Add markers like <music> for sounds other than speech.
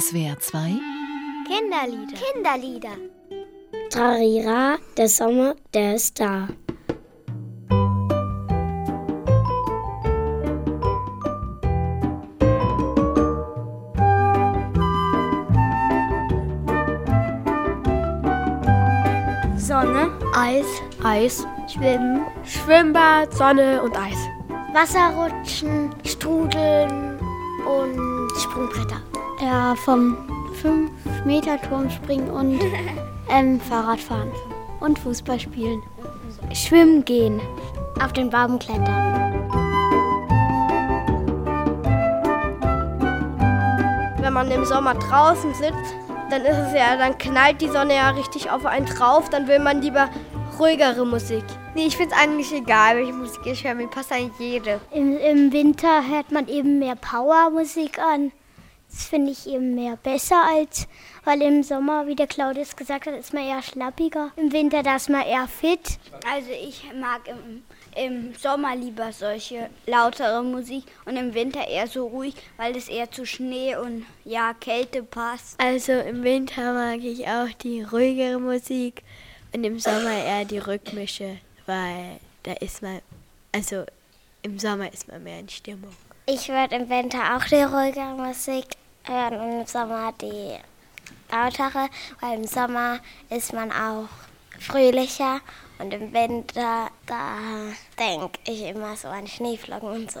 SWR 2 Kinderlieder. Kinderlieder. Trarira, der Sommer, der ist da. Sonne, Eis, Eis, Schwimmen, Schwimmbad, Sonne und Eis. Wasserrutschen, Strudeln und Sprungbretter. Ja, vom 5-Meter-Turm springen und <laughs> ähm, Fahrradfahren und Fußball spielen. Schwimmen gehen. Auf den Baum klettern. Wenn man im Sommer draußen sitzt, dann ist es ja, dann knallt die Sonne ja richtig auf einen drauf, dann will man lieber ruhigere Musik. Nee, ich finde es eigentlich egal, welche Musik ich höre. Mir passt eigentlich jede. Im, Im Winter hört man eben mehr Powermusik an. Das finde ich eben mehr besser als, weil im Sommer, wie der Claudius gesagt hat, ist man eher schlappiger. Im Winter, da ist man eher fit. Also ich mag im, im Sommer lieber solche lautere Musik und im Winter eher so ruhig, weil es eher zu Schnee und ja Kälte passt. Also im Winter mag ich auch die ruhigere Musik und im Sommer eher die rhythmische, weil da ist man, also im Sommer ist man mehr in Stimmung. Ich würde im Winter auch die ruhigere Musik hören und im Sommer die lautere, weil im Sommer ist man auch fröhlicher und im Winter, da denke ich immer so an Schneeflocken und so.